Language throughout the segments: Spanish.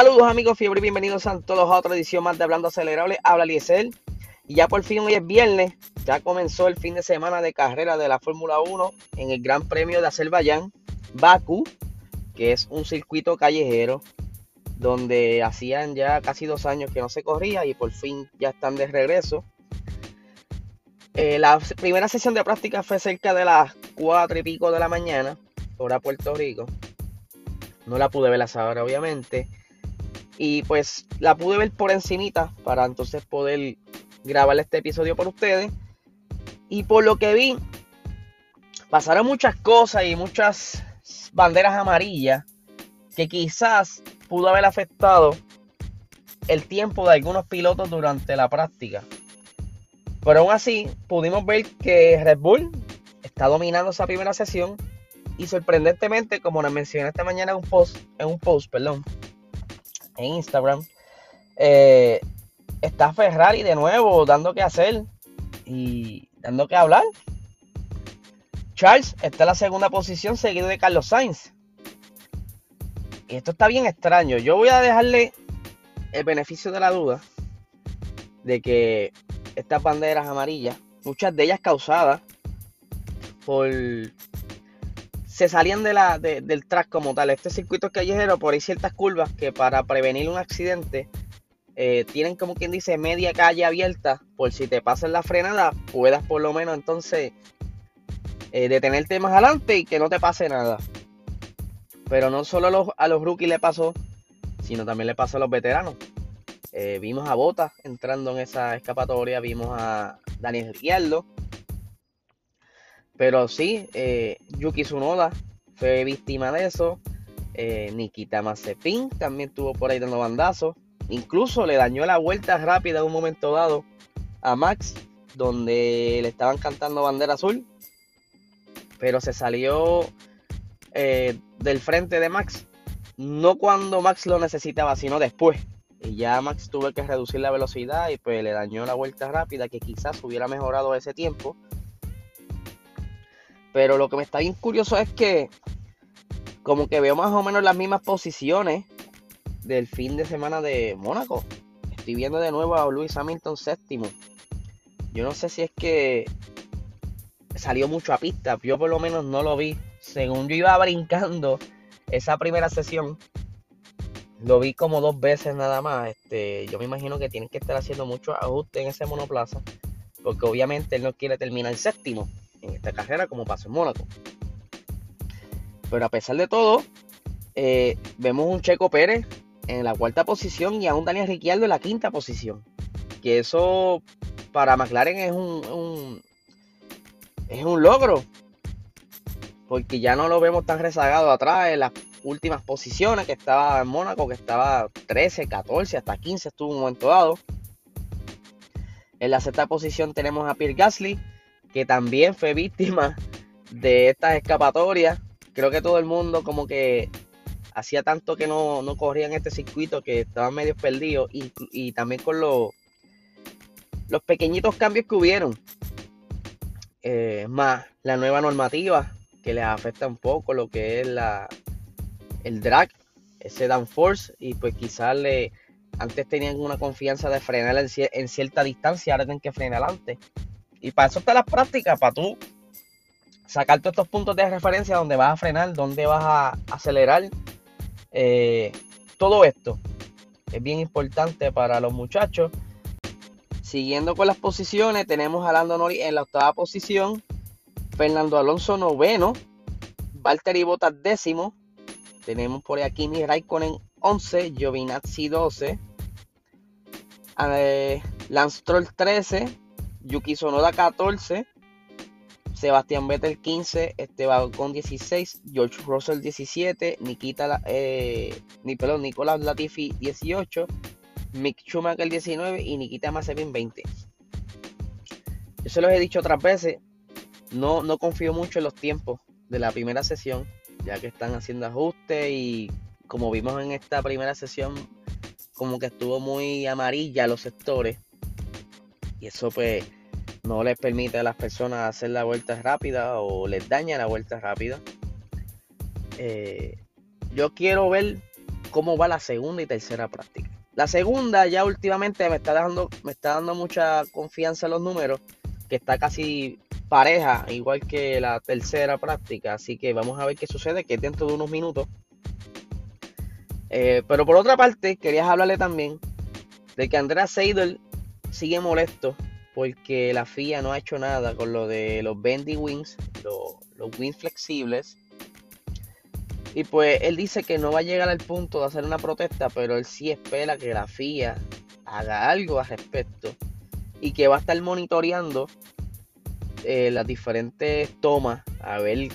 Saludos amigos fiebre, bienvenidos a todos a otra edición más de Hablando Acelerable. Habla Liesel. Y ya por fin hoy es viernes, ya comenzó el fin de semana de carrera de la Fórmula 1 en el Gran Premio de Azerbaiyán, Baku, que es un circuito callejero donde hacían ya casi dos años que no se corría y por fin ya están de regreso. Eh, la primera sesión de práctica fue cerca de las 4 y pico de la mañana, hora Puerto Rico. No la pude ver a esa obviamente. Y pues la pude ver por encimita para entonces poder grabar este episodio por ustedes. Y por lo que vi, pasaron muchas cosas y muchas banderas amarillas que quizás pudo haber afectado el tiempo de algunos pilotos durante la práctica. Pero aún así, pudimos ver que Red Bull está dominando esa primera sesión y sorprendentemente, como les mencioné esta mañana en un post, en un post, perdón, en Instagram, eh, está Ferrari de nuevo dando que hacer y dando que hablar. Charles está en la segunda posición seguido de Carlos Sainz. Y esto está bien extraño. Yo voy a dejarle el beneficio de la duda de que estas banderas amarillas, muchas de ellas causadas por... Se salían del track como tal. Este circuito callejero, por ahí ciertas curvas que para prevenir un accidente eh, tienen como quien dice media calle abierta por si te pasan la frenada puedas por lo menos entonces eh, detenerte más adelante y que no te pase nada. Pero no solo a los, a los rookies le pasó, sino también le pasó a los veteranos. Eh, vimos a Bota entrando en esa escapatoria, vimos a Daniel Ricciardo. Pero sí, eh, Yuki Tsunoda fue víctima de eso. Eh, Nikita Mazepin también estuvo por ahí dando bandazos. Incluso le dañó la vuelta rápida en un momento dado a Max, donde le estaban cantando bandera azul. Pero se salió del frente de Max. No cuando Max lo necesitaba, sino después. Y ya Max tuvo que reducir la velocidad y pues le dañó la vuelta rápida que quizás hubiera mejorado ese tiempo. Pero lo que me está bien curioso es que como que veo más o menos las mismas posiciones del fin de semana de Mónaco. Estoy viendo de nuevo a Luis Hamilton séptimo. Yo no sé si es que salió mucho a pista. Yo por lo menos no lo vi. Según yo iba brincando esa primera sesión, lo vi como dos veces nada más. Este, yo me imagino que tienen que estar haciendo muchos ajustes en ese monoplaza. Porque obviamente él no quiere terminar séptimo en esta carrera como pasó en Mónaco. Pero a pesar de todo, eh, vemos un Checo Pérez en la cuarta posición y a un Daniel Ricciardo en la quinta posición. Que eso para McLaren es un, es un logro. Porque ya no lo vemos tan rezagado atrás en las últimas posiciones, que estaba en Mónaco, que estaba 13, 14, hasta 15 estuvo un momento dado. En la sexta posición tenemos a Pierre Gasly, que también fue víctima de estas escapatorias. Creo que todo el mundo como que hacía tanto que no, no corría en este circuito que estaban medio perdidos y, también con los, los pequeñitos cambios que hubieron. Eh, más la nueva normativa que les afecta un poco lo que es la, el drag, ese downforce, y pues quizás le, antes tenían una confianza de frenar en, cierta distancia, ahora tienen que frenar antes. Y para eso está la práctica, para tú sacar todos estos puntos de referencia donde vas a frenar, donde vas a acelerar. Eh, todo esto es bien importante para los muchachos. Siguiendo con las posiciones, tenemos a Lando Norris en la octava posición, Fernando Alonso noveno, Valtteri Bottas décimo, tenemos por aquí Kimi Raikkonen 11, Giovinazzi 12, eh, Lance Troll 13, Yuki Sonoda 14, Sebastián Vettel 15, Esteban con 16, George Russell 17, Nikita, eh, ni, perdón, Nicolás Latifi 18, Mick Schumacher 19 y Nikita Mazepin 20. Yo se los he dicho otras veces, no, no confío mucho en los tiempos de la primera sesión ya que están haciendo ajustes y como vimos en esta primera sesión, como que estuvo muy amarilla los sectores. Y eso pues no les permite a las personas hacer la vuelta rápida o les daña la vuelta rápida. Eh, yo quiero ver cómo va la segunda y tercera práctica. La segunda ya últimamente me está dando, me está dando mucha confianza en los números, que está casi pareja, igual que la tercera práctica. Así que vamos a ver qué sucede, que es dentro de unos minutos. Eh, pero por otra parte, quería hablarle también de que Andrea Seidel sigue molesto porque la FIA no ha hecho nada con lo de los bendy wings, los, wings flexibles. Y pues él dice que no va a llegar al punto de hacer una protesta, pero él sí espera que la FIA haga algo al respecto y que va a estar monitoreando eh, las diferentes tomas a ver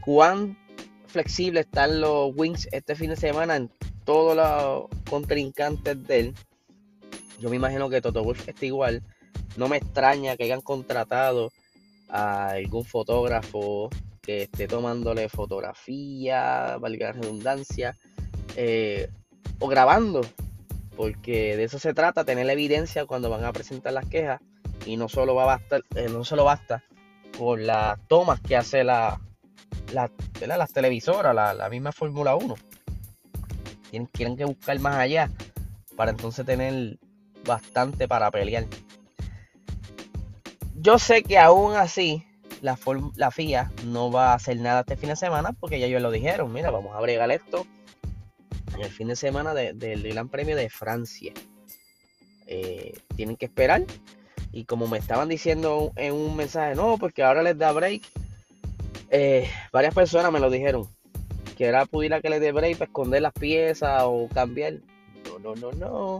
cuán flexibles están los wings este fin de semana en todos los contrincantes de él. Yo me imagino que Toto Wolf está igual. No me extraña que hayan contratado a algún fotógrafo que esté tomándole fotografía, valga la redundancia, eh, o grabando, porque de eso se trata, tener la evidencia cuando van a presentar las quejas y no solo va a bastar, eh, no solo basta con las tomas que hace la, la las televisoras, la, misma Fórmula 1. Tienen, quieren que buscar más allá para entonces tener bastante para pelear. Yo sé que aún así la, FIA no va a hacer nada este fin de semana porque ya ellos lo dijeron. Mira, vamos a bregar esto en el fin de semana del Gran Premio de Francia. Eh, tienen que esperar. Y como me estaban diciendo en un mensaje, no, porque ahora les da break. Eh, varias personas me lo dijeron. Que era pudiera que les dé break para esconder las piezas o cambiar. No, no, no, no.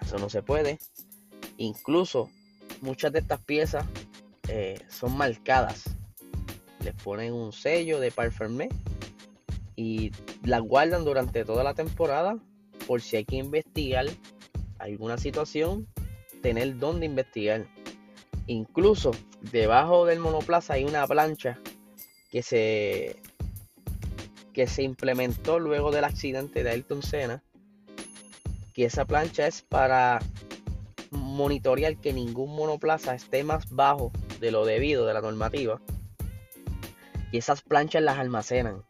Eso no se puede. Incluso muchas de estas piezas eh, son marcadas. Les ponen un sello de Parfermé y las guardan durante toda la temporada por si hay que investigar alguna situación, tener donde investigar. Incluso debajo del monoplaza hay una plancha que se que se implementó luego del accidente de Ayrton Senna. Que esa plancha es para monitorear que ningún monoplaza esté más bajo de lo debido de la normativa. Y esas planchas las almacenan.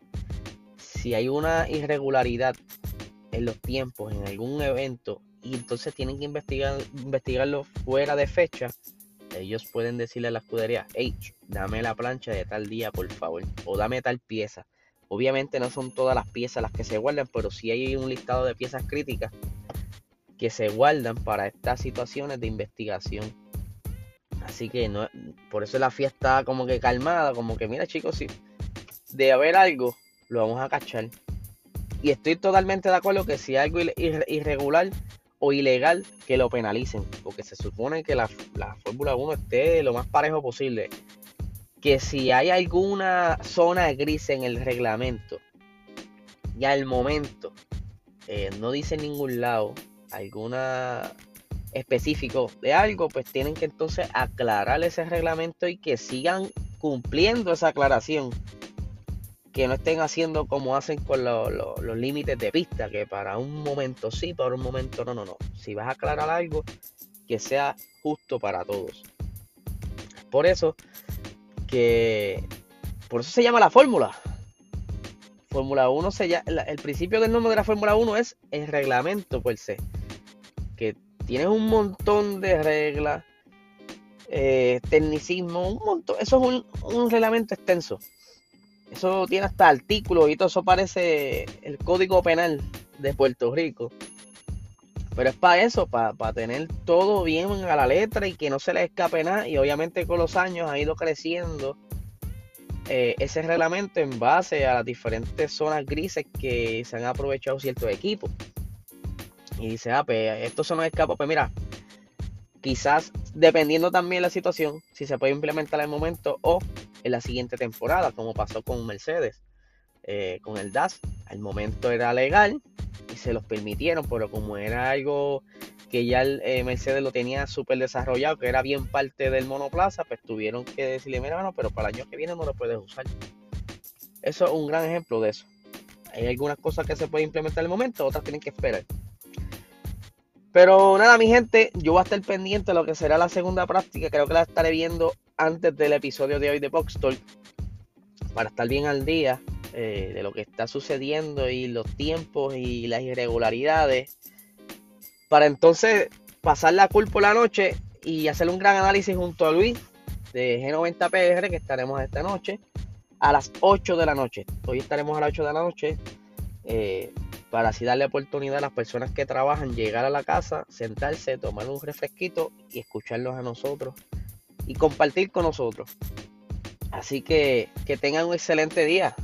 Si hay una irregularidad en los tiempos, en algún evento, y entonces tienen que investigar, investigarlo fuera de fecha, ellos pueden decirle a la escudería, hey, dame la plancha de tal día, por favor, o dame tal pieza. Obviamente no son todas las piezas las que se guardan, pero si hay un listado de piezas críticas que se guardan para estas situaciones de investigación. Así que no, por eso la fiesta como que calmada, como que mira chicos, si de haber algo, lo vamos a cachar. Y estoy totalmente de acuerdo que si hay algo irregular o ilegal, que lo penalicen. Porque se supone que la, Fórmula 1 esté lo más parejo posible. Que si hay alguna zona gris en el reglamento, y al momento eh, no dice en ningún lado alguna específico de algo, pues tienen que entonces aclarar ese reglamento y que sigan cumpliendo esa aclaración. Que no estén haciendo como hacen con los límites de pista, que para un momento sí, para un momento no, no, no. Si vas a aclarar algo, que sea justo para todos. Por eso que por eso se llama la fórmula. Fórmula 1 se llama, el principio del nombre de la Fórmula 1 es el reglamento por se que tiene un montón de reglas, eh, tecnicismo, un montón. Eso es un, reglamento extenso. Eso tiene hasta artículos y todo eso parece el código penal de Puerto Rico. Pero es para eso, para, tener todo bien a la letra y que no se le escape nada. Y obviamente con los años ha ido creciendo eh, ese reglamento en base a las diferentes zonas grises que se han aprovechado ciertos equipos y dice, ah, pues esto se nos escapa, pues mira, quizás dependiendo también la situación, si se puede implementar en el momento o en la siguiente temporada, como pasó con Mercedes, eh, con el DAS, al momento era legal y se los permitieron, pero como era algo que ya eh, Mercedes lo tenía súper desarrollado, que era bien parte del monoplaza, pues tuvieron que decirle, mira, no, pero para el año que viene no lo puedes usar. Eso es un gran ejemplo de eso. Hay algunas cosas que se pueden implementar en el momento, otras tienen que esperar. Pero nada, mi gente, yo voy a estar pendiente de lo que será la segunda práctica. Creo que la estaré viendo antes del episodio de hoy de Box Talk. Para estar bien al día eh, de lo que está sucediendo y los tiempos y las irregularidades, para entonces pasar la culpa la noche y hacer un gran análisis junto a Luis de G90PR que estaremos esta noche a las 8 de la noche. Hoy estaremos a las 8 de la noche eh, para así darle oportunidad a las personas que trabajan llegar a la casa, sentarse, tomar un refresquito y escucharlos a nosotros y compartir con nosotros. Así que que tengan un excelente día.